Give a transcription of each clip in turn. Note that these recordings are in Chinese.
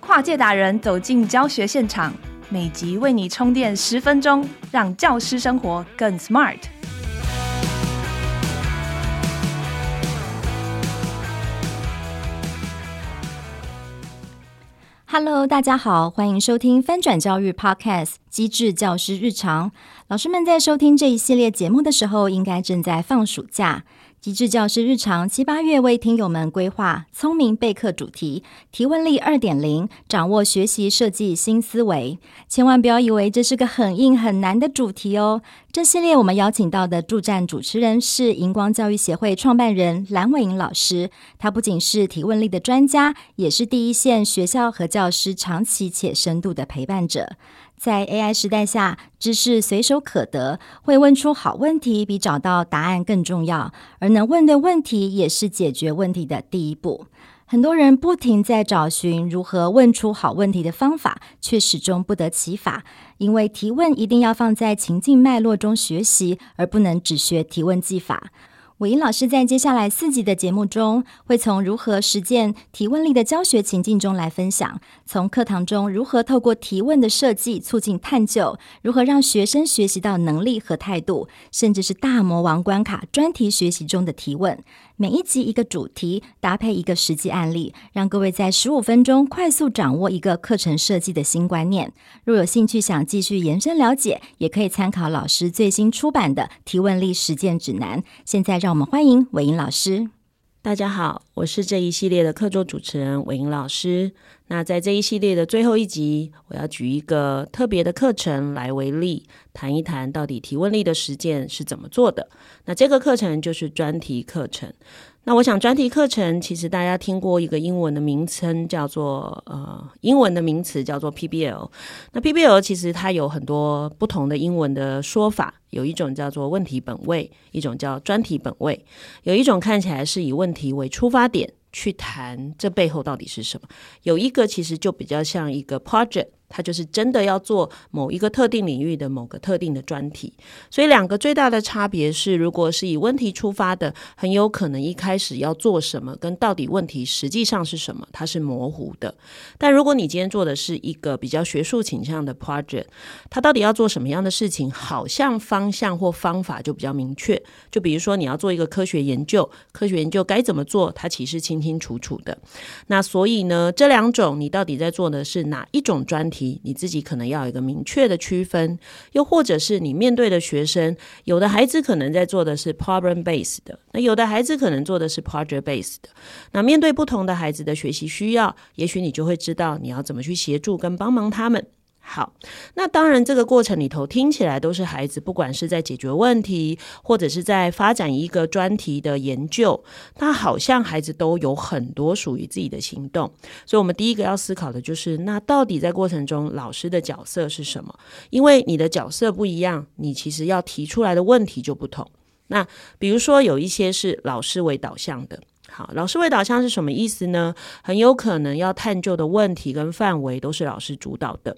跨界达人走进教学现场，每集为你充电十分钟，让教师生活更 smart。Hello，大家好，欢迎收听翻转教育 Podcast《机智教师日常》。老师们在收听这一系列节目的时候，应该正在放暑假。机智教师日常七八月为听友们规划聪明备课主题，提问力二点零，掌握学习设计新思维。千万不要以为这是个很硬很难的主题哦。这系列我们邀请到的助战主持人是荧光教育协会创办人蓝伟莹老师，他不仅是提问力的专家，也是第一线学校和教师长期且深度的陪伴者。在 AI 时代下，知识随手可得，会问出好问题比找到答案更重要。而能问对问题，也是解决问题的第一步。很多人不停在找寻如何问出好问题的方法，却始终不得其法。因为提问一定要放在情境脉络中学习，而不能只学提问技法。伟英老师在接下来四集的节目中，会从如何实践提问力的教学情境中来分享，从课堂中如何透过提问的设计促进探究，如何让学生学习到能力和态度，甚至是大魔王关卡专题学习中的提问。每一集一个主题，搭配一个实际案例，让各位在十五分钟快速掌握一个课程设计的新观念。若有兴趣想继续延伸了解，也可以参考老师最新出版的《提问力实践指南》。现在让我们欢迎韦英老师。大家好，我是这一系列的客座主持人韦英老师。那在这一系列的最后一集，我要举一个特别的课程来为例，谈一谈到底提问力的实践是怎么做的。那这个课程就是专题课程。那我想，专题课程其实大家听过一个英文的名称，叫做呃，英文的名词叫做 PBL。那 PBL 其实它有很多不同的英文的说法，有一种叫做问题本位，一种叫专题本位，有一种看起来是以问题为出发点去谈这背后到底是什么，有一个其实就比较像一个 project。他就是真的要做某一个特定领域的某个特定的专题，所以两个最大的差别是，如果是以问题出发的，很有可能一开始要做什么，跟到底问题实际上是什么，它是模糊的。但如果你今天做的是一个比较学术倾向的 project，它到底要做什么样的事情，好像方向或方法就比较明确。就比如说你要做一个科学研究，科学研究该怎么做，它其实清清楚楚的。那所以呢，这两种你到底在做的是哪一种专题？你自己可能要有一个明确的区分，又或者是你面对的学生，有的孩子可能在做的是 problem based 的，那有的孩子可能做的是 project based 的。那面对不同的孩子的学习需要，也许你就会知道你要怎么去协助跟帮忙他们。好，那当然，这个过程里头听起来都是孩子，不管是在解决问题，或者是在发展一个专题的研究，那好像孩子都有很多属于自己的行动。所以，我们第一个要思考的就是，那到底在过程中老师的角色是什么？因为你的角色不一样，你其实要提出来的问题就不同。那比如说，有一些是老师为导向的，好，老师为导向是什么意思呢？很有可能要探究的问题跟范围都是老师主导的。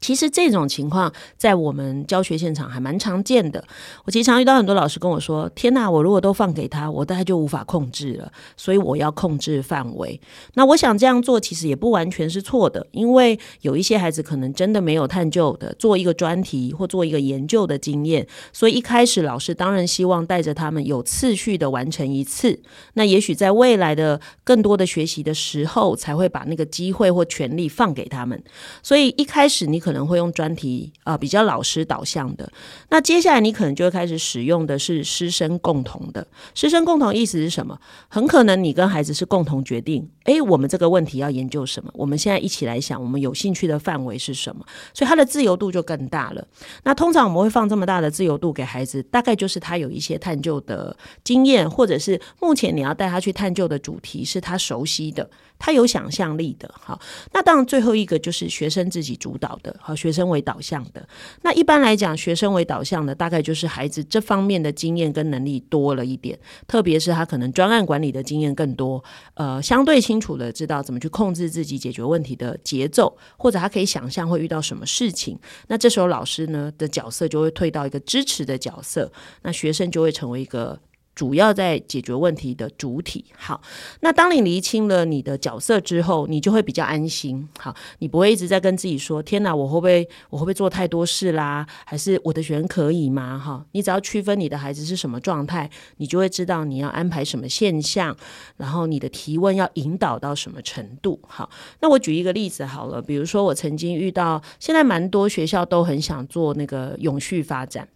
其实这种情况在我们教学现场还蛮常见的。我经常遇到很多老师跟我说：“天哪，我如果都放给他，我大概就无法控制了。所以我要控制范围。”那我想这样做其实也不完全是错的，因为有一些孩子可能真的没有探究的做一个专题或做一个研究的经验，所以一开始老师当然希望带着他们有次序的完成一次。那也许在未来的更多的学习的时候，才会把那个机会或权利放给他们。所以一开始你可能。会用专题啊、比较老师导向的。那接下来你可能就会开始使用的是师生共同的。师生共同意思是什么？很可能你跟孩子是共同决定，诶，我们这个问题要研究什么？我们现在一起来想，我们有兴趣的范围是什么？所以他的自由度就更大了。那通常我们会放这么大的自由度给孩子，大概就是他有一些探究的经验，或者是目前你要带他去探究的主题是他熟悉的。他有想象力的，好，那当然最后一个就是学生自己主导的，和，学生为导向的。那一般来讲，学生为导向的，大概就是孩子这方面的经验跟能力多了一点，特别是他可能专案管理的经验更多，呃，相对清楚的知道怎么去控制自己解决问题的节奏，或者他可以想象会遇到什么事情。那这时候老师呢的角色就会退到一个支持的角色，那学生就会成为一个。主要在解决问题的主体。好，那当你厘清了你的角色之后，你就会比较安心。好，你不会一直在跟自己说：“天哪，我会不会我会不会做太多事啦？还是我的学生可以吗？”哈，你只要区分你的孩子是什么状态，你就会知道你要安排什么现象，然后你的提问要引导到什么程度。好，那我举一个例子好了，比如说我曾经遇到，现在蛮多学校都很想做那个永续发展。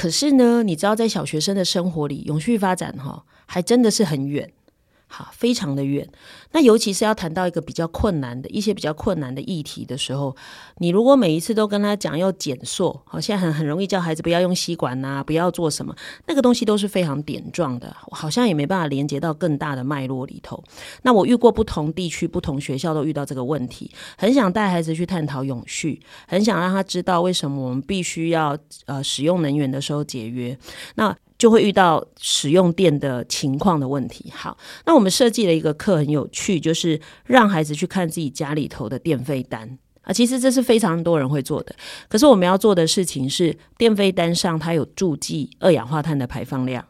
可是呢，你知道，在小学生的生活里，永续发展哈，还真的是很远。好，非常的远。那尤其是要谈到一个比较困难的一些比较困难的议题的时候，你如果每一次都跟他讲要减塑，好，现在很很容易叫孩子不要用吸管呐，不要做什么，那个东西都是非常点状的，好像也没办法连接到更大的脉络里头。那我遇过不同地区、不同学校都遇到这个问题，很想带孩子去探讨永续，很想让他知道为什么我们必须要呃使用能源的时候节约。那就会遇到使用电的情况的问题。好，那我们设计了一个课很有趣，就是让孩子去看自己家里头的电费单啊。其实这是非常多人会做的，可是我们要做的事情是，电费单上它有注记二氧化碳的排放量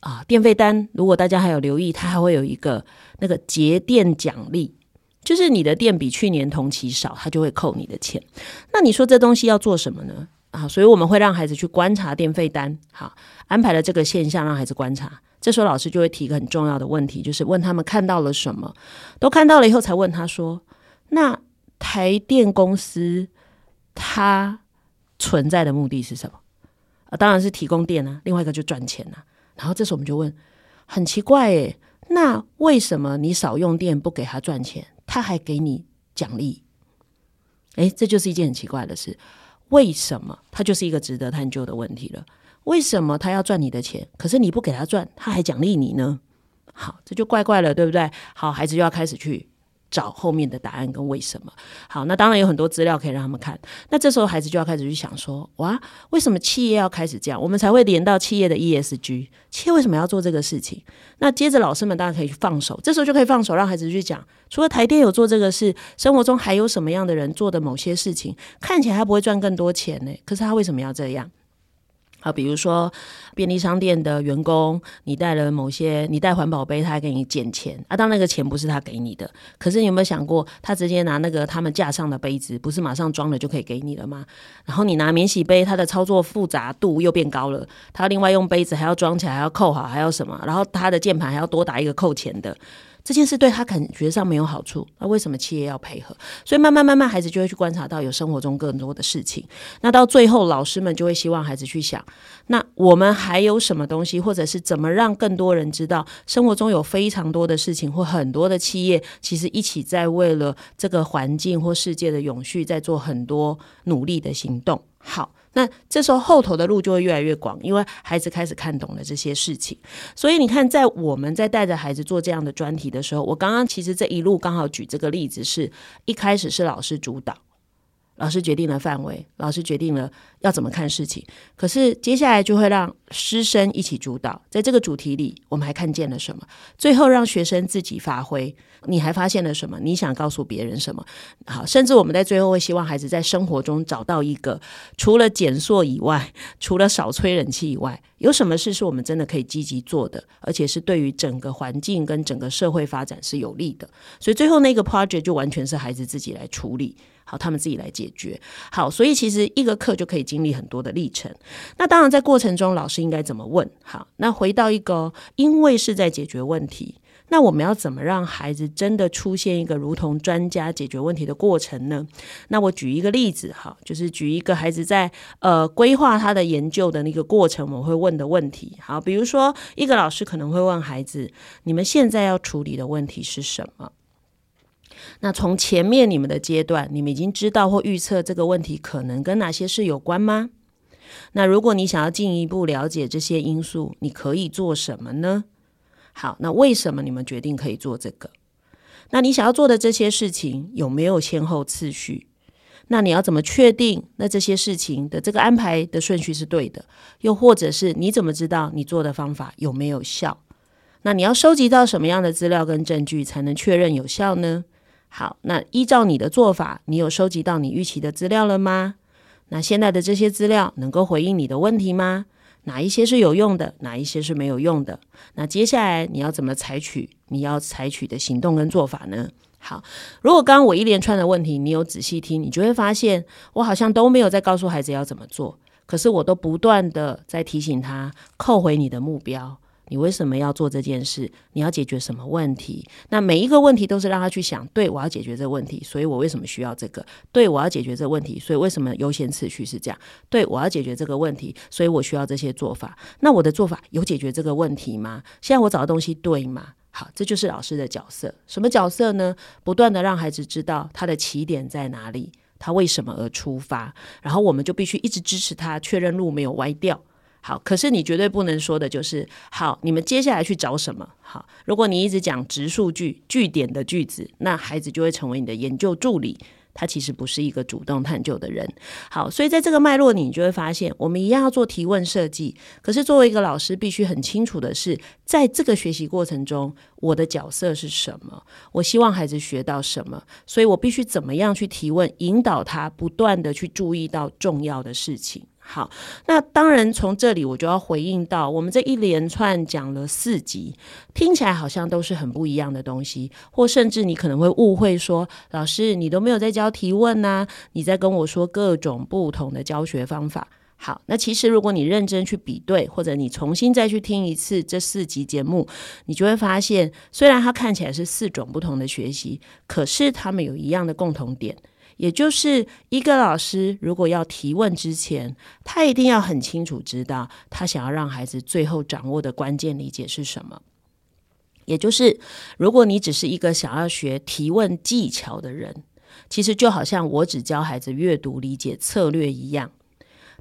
啊。电费单如果大家还有留意，它还会有一个那个节电奖励，就是你的电比去年同期少，它就会扣你的钱。那你说这东西要做什么呢？啊，所以我们会让孩子去观察电费单，好，安排了这个现象让孩子观察。这时候老师就会提一个很重要的问题，就是问他们看到了什么，都看到了以后才问他说：“那台电公司它存在的目的是什么？”啊，当然是提供电啊，另外一个就赚钱啊。然后这时候我们就问，很奇怪诶，那为什么你少用电不给他赚钱，他还给你奖励？诶，这就是一件很奇怪的事。为什么？它就是一个值得探究的问题了。为什么他要赚你的钱，可是你不给他赚，他还奖励你呢？好，这就怪怪了，对不对？好，孩子就要开始去找后面的答案跟为什么。好，那当然有很多资料可以让他们看。那这时候孩子就要开始去想说：哇，为什么企业要开始这样？我们才会连到企业的 ESG。企业为什么要做这个事情？那接着老师们当然可以去放手，这时候就可以放手，让孩子去讲。除了台电有做这个事，生活中还有什么样的人做的某些事情，看起来他不会赚更多钱呢？可是他为什么要这样？啊，比如说便利商店的员工，你带了某些，你带环保杯，他还给你减钱啊。当那个钱不是他给你的，可是你有没有想过，他直接拿那个他们架上的杯子，不是马上装了就可以给你了吗？然后你拿免洗杯，它的操作复杂度又变高了，他另外用杯子还要装起来，还要扣好，还要什么？然后他的键盘还要多打一个扣钱的。这件事对他感觉上没有好处，那为什么企业要配合？所以慢慢慢慢，孩子就会去观察到有生活中更多的事情。那到最后，老师们就会希望孩子去想：那我们还有什么东西，或者是怎么让更多人知道，生活中有非常多的事情，或很多的企业其实一起在为了这个环境或世界的永续，在做很多努力的行动。好。那这时候后头的路就会越来越广，因为孩子开始看懂了这些事情。所以你看，在我们在带着孩子做这样的专题的时候，我刚刚其实这一路刚好举这个例子是，一开始是老师主导。老师决定了范围，老师决定了要怎么看事情。可是接下来就会让师生一起主导，在这个主题里，我们还看见了什么？最后让学生自己发挥，你还发现了什么？你想告诉别人什么？好，甚至我们在最后会希望孩子在生活中找到一个，除了减塑以外，除了少吹冷气以外，有什么事是我们真的可以积极做的，而且是对于整个环境跟整个社会发展是有利的。所以最后那个 project 就完全是孩子自己来处理。好，他们自己来解决。好，所以其实一个课就可以经历很多的历程。那当然，在过程中，老师应该怎么问？好，那回到一个，因为是在解决问题，那我们要怎么让孩子真的出现一个如同专家解决问题的过程呢？那我举一个例子，哈，就是举一个孩子在呃规划他的研究的那个过程，我会问的问题。好，比如说一个老师可能会问孩子：你们现在要处理的问题是什么？那从前面你们的阶段，你们已经知道或预测这个问题可能跟哪些事有关吗？那如果你想要进一步了解这些因素，你可以做什么呢？好，那为什么你们决定可以做这个？那你想要做的这些事情有没有先后次序？那你要怎么确定那这些事情的这个安排的顺序是对的？又或者是你怎么知道你做的方法有没有效？那你要收集到什么样的资料跟证据才能确认有效呢？好，那依照你的做法，你有收集到你预期的资料了吗？那现在的这些资料能够回应你的问题吗？哪一些是有用的，哪一些是没有用的。那接下来你要怎么采取？你要采取的行动跟做法呢？好，如果刚刚我一连串的问题，你有仔细听，你就会发现，我好像都没有在告诉孩子要怎么做，可是我都不断的在提醒他，扣回你的目标。你为什么要做这件事？你要解决什么问题？那每一个问题都是让他去想，对，我要解决这个问题，所以我为什么需要这个？对，我要解决这个问题，所以为什么优先次序是这样？对，我要解决这个问题，所以我需要这些做法。那我的做法有解决这个问题吗？现在我找的东西对吗？好，这就是老师的角色。什么角色呢？不断的让孩子知道他的起点在哪里，他为什么而出发，然后我们就必须一直支持他，确认路没有歪掉。好，可是你绝对不能说的就是好，你们接下来去找什么？好，如果你一直讲直述句、句点的句子，那孩子就会成为你的研究助理，他其实不是一个主动探究的人。好，所以在这个脉络里，你就会发现，我们一样要做提问设计。可是作为一个老师，必须很清楚的是，在这个学习过程中，我的角色是什么？我希望孩子学到什么？所以我必须怎么样去提问，引导他不断地去注意到重要的事情。好，那当然从这里我就要回应到，我们这一连串讲了四集，听起来好像都是很不一样的东西，或甚至你可能会误会说，老师你都没有在教提问呐，你在跟我说各种不同的教学方法。好，那其实如果你认真去比对，或者你重新再去听一次这四集节目，你就会发现，虽然它看起来是四种不同的学习，可是他们有一样的共同点。也就是一个老师，如果要提问之前，他一定要很清楚知道他想要让孩子最后掌握的关键理解是什么。也就是，如果你只是一个想要学提问技巧的人，其实就好像我只教孩子阅读理解策略一样。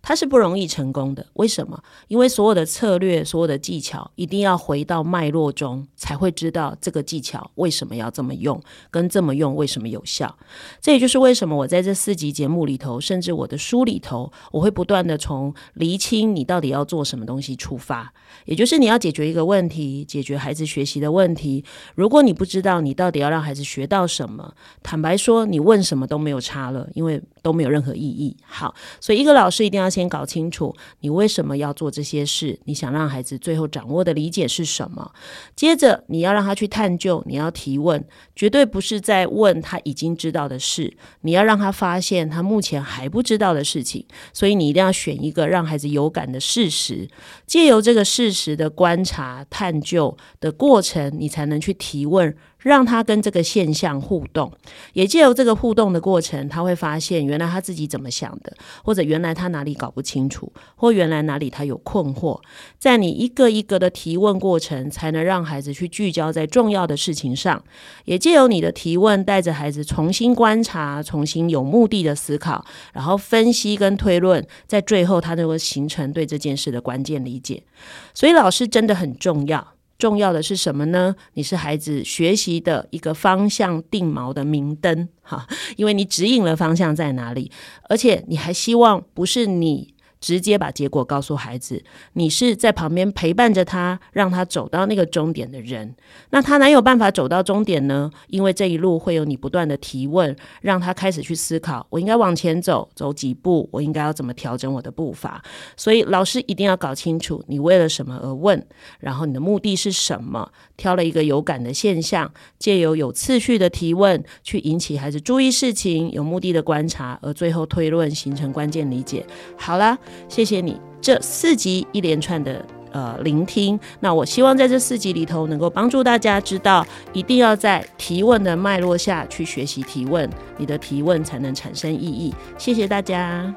它是不容易成功的，为什么？因为所有的策略、所有的技巧，一定要回到脉络中，才会知道这个技巧为什么要这么用，跟这么用为什么有效。这也就是为什么我在这四集节目里头，甚至我的书里头，我会不断的从厘清你到底要做什么东西出发。也就是你要解决一个问题，解决孩子学习的问题。如果你不知道你到底要让孩子学到什么，坦白说，你问什么都没有差了，因为都没有任何意义。好，所以一个老师一定要。先搞清楚你为什么要做这些事，你想让孩子最后掌握的理解是什么。接着你要让他去探究，你要提问，绝对不是在问他已经知道的事，你要让他发现他目前还不知道的事情。所以你一定要选一个让孩子有感的事实，借由这个事实的观察、探究的过程，你才能去提问。让他跟这个现象互动，也借由这个互动的过程，他会发现原来他自己怎么想的，或者原来他哪里搞不清楚，或原来哪里他有困惑。在你一个一个的提问过程，才能让孩子去聚焦在重要的事情上。也借由你的提问，带着孩子重新观察，重新有目的的思考，然后分析跟推论，在最后他就会形成对这件事的关键理解。所以老师真的很重要。重要的是什么呢？你是孩子学习的一个方向定锚的明灯，哈，因为你指引了方向在哪里，而且你还希望不是你。直接把结果告诉孩子，你是在旁边陪伴着他，让他走到那个终点的人。那他哪有办法走到终点呢？因为这一路会有你不断的提问，让他开始去思考：我应该往前走，走几步？我应该要怎么调整我的步伐？所以老师一定要搞清楚你为了什么而问，然后你的目的是什么？挑了一个有感的现象，借由有次序的提问，去引起孩子注意事情，有目的的观察，而最后推论形成关键理解。好啦。谢谢你这四集一连串的呃聆听，那我希望在这四集里头能够帮助大家知道，一定要在提问的脉络下去学习提问，你的提问才能产生意义。谢谢大家。